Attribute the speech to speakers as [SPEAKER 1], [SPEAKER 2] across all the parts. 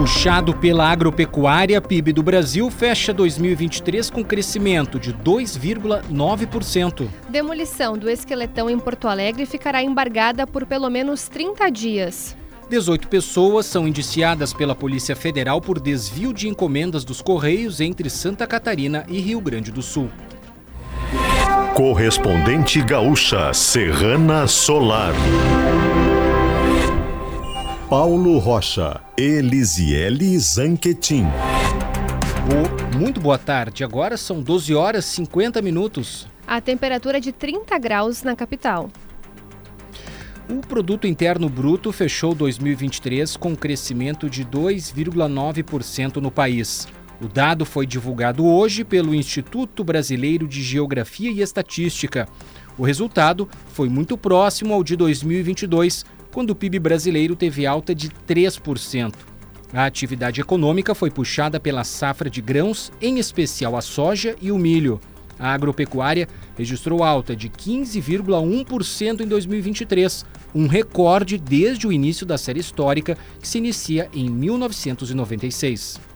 [SPEAKER 1] Puxado pela agropecuária, PIB do Brasil fecha 2023 com crescimento de 2,9%.
[SPEAKER 2] Demolição do esqueletão em Porto Alegre ficará embargada por pelo menos 30 dias.
[SPEAKER 1] 18 pessoas são indiciadas pela Polícia Federal por desvio de encomendas dos Correios entre Santa Catarina e Rio Grande do Sul.
[SPEAKER 3] Correspondente gaúcha Serrana Solar. Paulo Rocha, Elisiele Zanquetin.
[SPEAKER 1] Muito boa tarde. Agora são 12 horas e 50 minutos.
[SPEAKER 2] A temperatura é de 30 graus na capital.
[SPEAKER 1] O produto interno bruto fechou 2023 com um crescimento de 2,9% no país. O dado foi divulgado hoje pelo Instituto Brasileiro de Geografia e Estatística. O resultado foi muito próximo ao de 2022, quando o PIB brasileiro teve alta de 3%. A atividade econômica foi puxada pela safra de grãos, em especial a soja e o milho. A agropecuária registrou alta de 15,1% em 2023, um recorde desde o início da série histórica, que se inicia em 1996.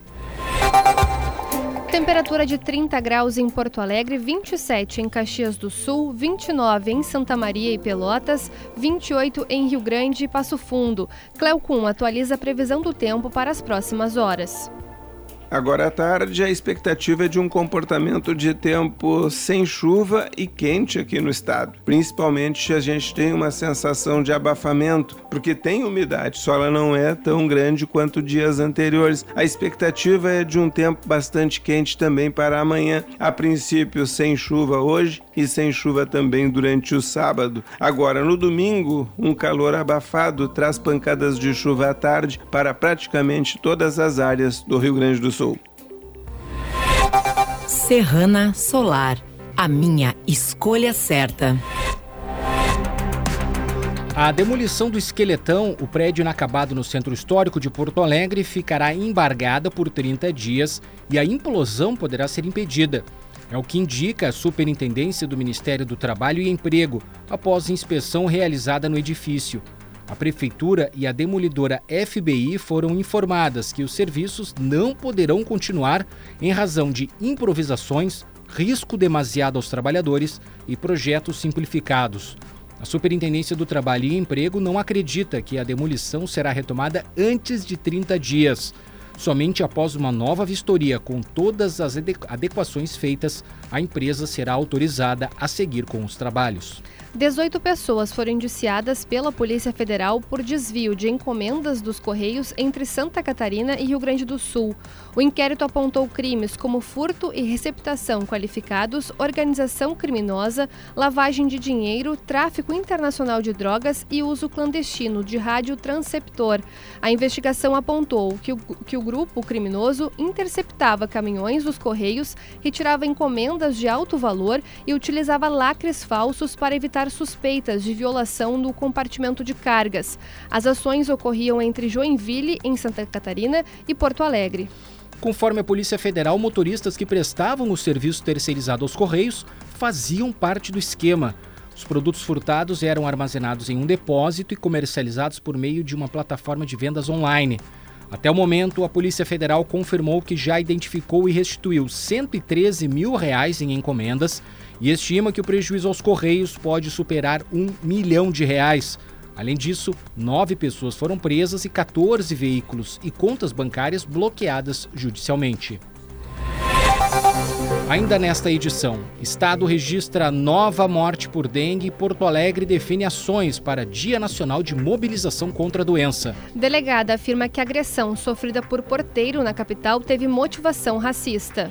[SPEAKER 2] Temperatura de 30 graus em Porto Alegre, 27 em Caxias do Sul, 29 em Santa Maria e Pelotas, 28 em Rio Grande e Passo Fundo. Cleocum atualiza a previsão do tempo para as próximas horas.
[SPEAKER 4] Agora à tarde, a expectativa é de um comportamento de tempo sem chuva e quente aqui no estado. Principalmente a gente tem uma sensação de abafamento, porque tem umidade, só ela não é tão grande quanto dias anteriores. A expectativa é de um tempo bastante quente também para amanhã. A princípio, sem chuva hoje e sem chuva também durante o sábado. Agora, no domingo, um calor abafado traz pancadas de chuva à tarde para praticamente todas as áreas do Rio Grande do Sul.
[SPEAKER 5] Serrana Solar, a minha escolha certa.
[SPEAKER 1] A demolição do esqueletão, o prédio inacabado no centro histórico de Porto Alegre, ficará embargada por 30 dias e a implosão poderá ser impedida. É o que indica a Superintendência do Ministério do Trabalho e Emprego, após inspeção realizada no edifício. A Prefeitura e a demolidora FBI foram informadas que os serviços não poderão continuar em razão de improvisações, risco demasiado aos trabalhadores e projetos simplificados. A Superintendência do Trabalho e Emprego não acredita que a demolição será retomada antes de 30 dias. Somente após uma nova vistoria com todas as adequações feitas, a empresa será autorizada a seguir com os trabalhos.
[SPEAKER 2] 18 pessoas foram indiciadas pela Polícia Federal por desvio de encomendas dos Correios entre Santa Catarina e Rio Grande do Sul. O inquérito apontou crimes como furto e receptação qualificados, organização criminosa, lavagem de dinheiro, tráfico internacional de drogas e uso clandestino de rádio transceptor. A investigação apontou que o, que o grupo criminoso interceptava caminhões dos Correios, retirava encomendas de alto valor e utilizava lacres falsos para evitar suspeitas de violação no compartimento de cargas. As ações ocorriam entre Joinville, em Santa Catarina, e Porto Alegre.
[SPEAKER 1] Conforme a Polícia Federal, motoristas que prestavam o serviço terceirizado aos Correios faziam parte do esquema. Os produtos furtados eram armazenados em um depósito e comercializados por meio de uma plataforma de vendas online. Até o momento, a Polícia Federal confirmou que já identificou e restituiu 113 mil reais em encomendas e estima que o prejuízo aos Correios pode superar um milhão de reais. Além disso, nove pessoas foram presas e 14 veículos e contas bancárias bloqueadas judicialmente. Ainda nesta edição, Estado registra nova morte por dengue e Porto Alegre define ações para Dia Nacional de Mobilização contra a Doença.
[SPEAKER 2] Delegada afirma que a agressão sofrida por porteiro na capital teve motivação racista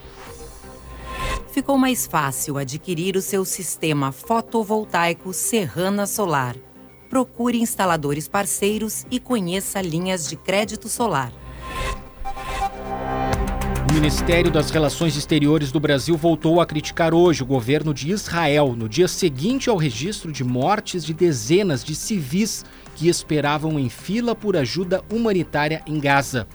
[SPEAKER 5] ficou mais fácil adquirir o seu sistema fotovoltaico Serrana Solar. Procure instaladores parceiros e conheça linhas de crédito solar.
[SPEAKER 1] O Ministério das Relações Exteriores do Brasil voltou a criticar hoje o governo de Israel, no dia seguinte ao registro de mortes de dezenas de civis que esperavam em fila por ajuda humanitária em Gaza.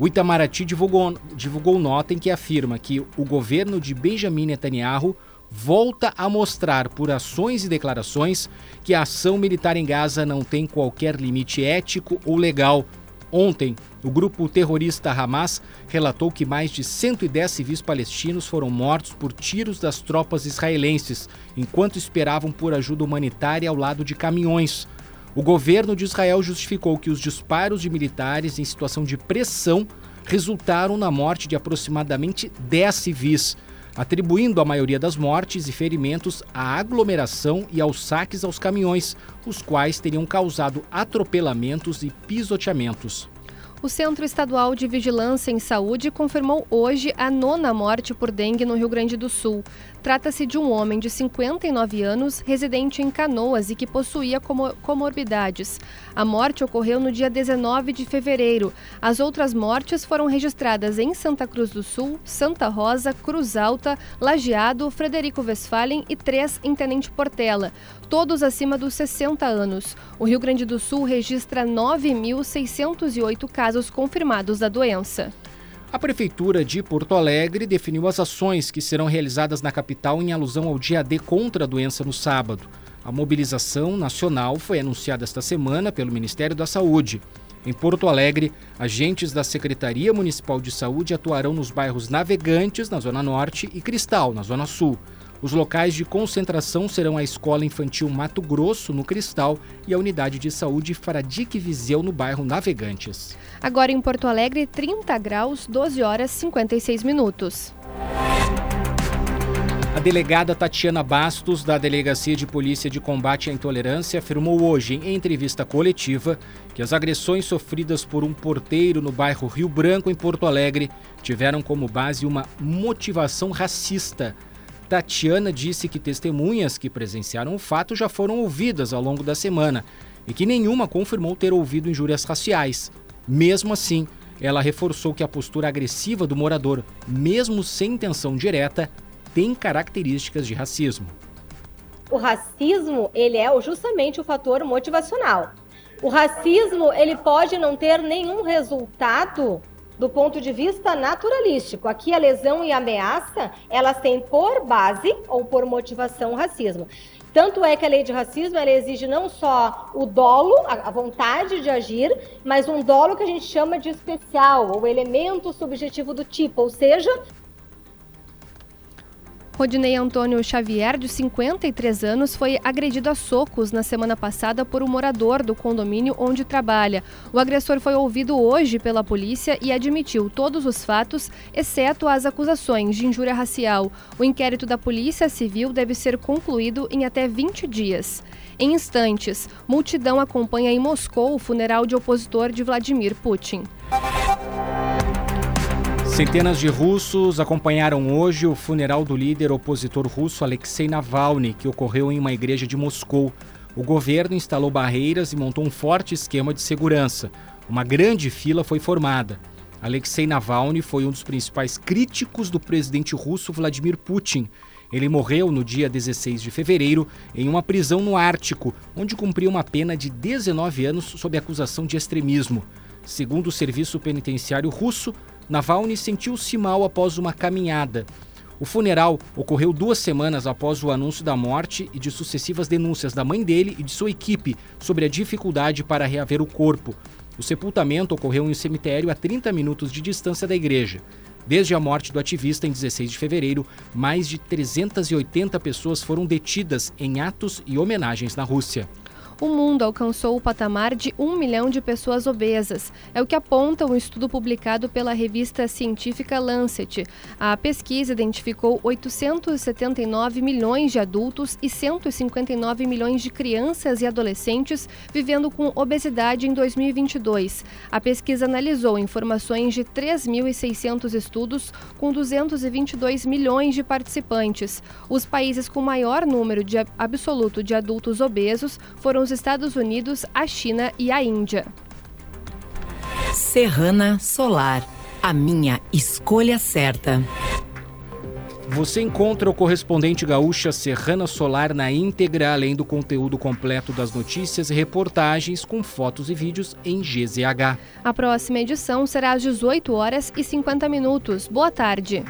[SPEAKER 1] O Itamaraty divulgou, divulgou nota em que afirma que o governo de Benjamin Netanyahu volta a mostrar por ações e declarações que a ação militar em Gaza não tem qualquer limite ético ou legal. Ontem, o grupo terrorista Hamas relatou que mais de 110 civis palestinos foram mortos por tiros das tropas israelenses, enquanto esperavam por ajuda humanitária ao lado de caminhões. O governo de Israel justificou que os disparos de militares em situação de pressão resultaram na morte de aproximadamente 10 civis, atribuindo a maioria das mortes e ferimentos à aglomeração e aos saques aos caminhões, os quais teriam causado atropelamentos e pisoteamentos.
[SPEAKER 2] O Centro Estadual de Vigilância em Saúde confirmou hoje a nona morte por dengue no Rio Grande do Sul. Trata-se de um homem de 59 anos, residente em Canoas e que possuía comorbidades. A morte ocorreu no dia 19 de fevereiro. As outras mortes foram registradas em Santa Cruz do Sul, Santa Rosa, Cruz Alta, Lajeado, Frederico Westphalen e três em Tenente Portela, todos acima dos 60 anos. O Rio Grande do Sul registra 9.608 casos confirmados da doença.
[SPEAKER 1] A Prefeitura de Porto Alegre definiu as ações que serão realizadas na capital em alusão ao dia D contra a doença no sábado. A mobilização nacional foi anunciada esta semana pelo Ministério da Saúde. Em Porto Alegre, agentes da Secretaria Municipal de Saúde atuarão nos bairros Navegantes, na Zona Norte, e Cristal, na Zona Sul. Os locais de concentração serão a Escola Infantil Mato Grosso, no Cristal, e a Unidade de Saúde Fradique Viseu, no bairro Navegantes.
[SPEAKER 2] Agora em Porto Alegre, 30 graus, 12 horas 56 minutos.
[SPEAKER 1] A delegada Tatiana Bastos, da Delegacia de Polícia de Combate à Intolerância, afirmou hoje, em entrevista coletiva, que as agressões sofridas por um porteiro no bairro Rio Branco, em Porto Alegre, tiveram como base uma motivação racista Tatiana disse que testemunhas que presenciaram o fato já foram ouvidas ao longo da semana e que nenhuma confirmou ter ouvido injúrias raciais. Mesmo assim, ela reforçou que a postura agressiva do morador, mesmo sem intenção direta, tem características de racismo.
[SPEAKER 6] O racismo, ele é justamente o fator motivacional. O racismo, ele pode não ter nenhum resultado do ponto de vista naturalístico. Aqui a lesão e a ameaça, elas têm por base ou por motivação o racismo. Tanto é que a lei de racismo ela exige não só o dolo, a vontade de agir, mas um dolo que a gente chama de especial, ou elemento subjetivo do tipo, ou seja,
[SPEAKER 2] Rodinei Antônio Xavier, de 53 anos, foi agredido a socos na semana passada por um morador do condomínio onde trabalha. O agressor foi ouvido hoje pela polícia e admitiu todos os fatos, exceto as acusações de injúria racial. O inquérito da Polícia Civil deve ser concluído em até 20 dias. Em instantes, multidão acompanha em Moscou o funeral de opositor de Vladimir Putin.
[SPEAKER 1] Centenas de russos acompanharam hoje o funeral do líder opositor russo Alexei Navalny, que ocorreu em uma igreja de Moscou. O governo instalou barreiras e montou um forte esquema de segurança. Uma grande fila foi formada. Alexei Navalny foi um dos principais críticos do presidente russo Vladimir Putin. Ele morreu no dia 16 de fevereiro em uma prisão no Ártico, onde cumpriu uma pena de 19 anos sob acusação de extremismo. Segundo o serviço penitenciário russo, Navalny sentiu-se mal após uma caminhada. O funeral ocorreu duas semanas após o anúncio da morte e de sucessivas denúncias da mãe dele e de sua equipe sobre a dificuldade para reaver o corpo. O sepultamento ocorreu em um cemitério a 30 minutos de distância da igreja. Desde a morte do ativista em 16 de fevereiro, mais de 380 pessoas foram detidas em atos e homenagens na Rússia
[SPEAKER 2] o mundo alcançou o patamar de um milhão de pessoas obesas. É o que aponta um estudo publicado pela revista científica Lancet. A pesquisa identificou 879 milhões de adultos e 159 milhões de crianças e adolescentes vivendo com obesidade em 2022. A pesquisa analisou informações de 3.600 estudos com 222 milhões de participantes. Os países com maior número de absoluto de adultos obesos foram os os Estados Unidos, a China e a Índia.
[SPEAKER 5] Serrana Solar, a minha escolha certa.
[SPEAKER 1] Você encontra o correspondente gaúcha Serrana Solar na íntegra, além do conteúdo completo das notícias e reportagens com fotos e vídeos em GZH.
[SPEAKER 2] A próxima edição será às 18 horas e 50 minutos. Boa tarde.